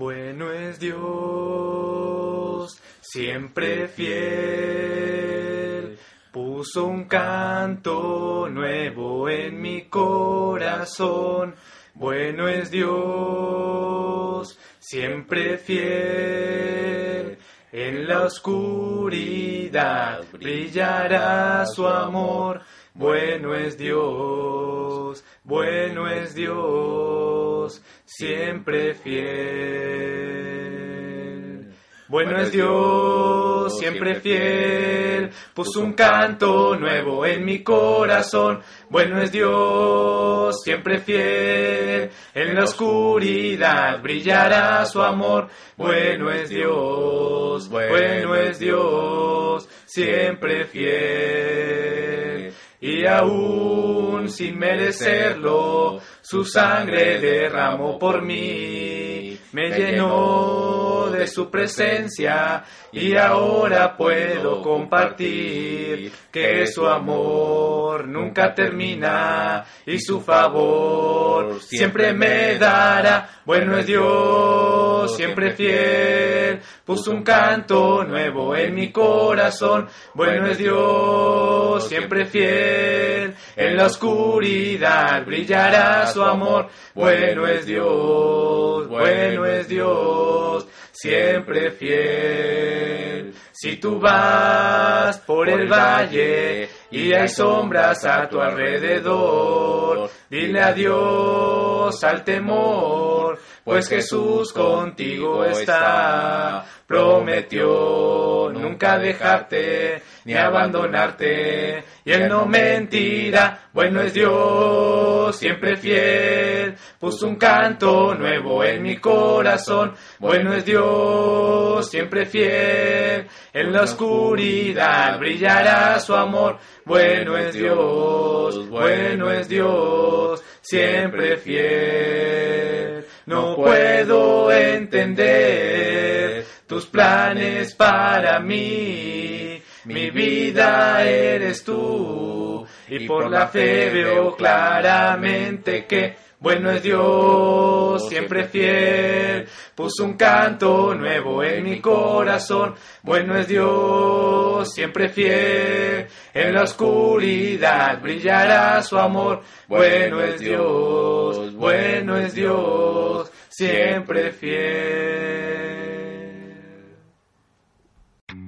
Bueno es Dios, siempre fiel. Puso un canto nuevo en mi corazón. Bueno es Dios, siempre fiel. En la oscuridad brillará su amor. Bueno es Dios, bueno es Dios, siempre fiel. Bueno es Dios, siempre fiel, puso un canto nuevo en mi corazón. Bueno es Dios, siempre fiel, en la oscuridad brillará su amor. Bueno es Dios, bueno es Dios, siempre fiel. Y aún sin merecerlo, su sangre derramó por mí, me llenó de su presencia y ahora puedo compartir que su amor nunca termina y su favor siempre me dará. Bueno es Dios, siempre fiel, puso un canto nuevo en mi corazón. Bueno es Dios, siempre fiel, en la oscuridad brillará su amor. Bueno es Dios, bueno es Dios, siempre fiel. Si tú vas por el valle y hay sombras a tu alrededor, dile adiós al temor, pues Jesús contigo está. Prometió nunca dejarte ni abandonarte, y Él no mentirá. Bueno es Dios, siempre fiel, puso un canto nuevo en mi corazón. Bueno es Dios, siempre fiel, en la oscuridad brillará su amor. Bueno es Dios, bueno es Dios, siempre fiel. No puedo entender tus planes para mí. Mi vida eres tú y por la fe veo claramente que bueno es Dios, siempre fiel, puso un canto nuevo en mi corazón. Bueno es Dios, siempre fiel, en la oscuridad brillará su amor. Bueno es Dios, bueno es Dios, siempre fiel.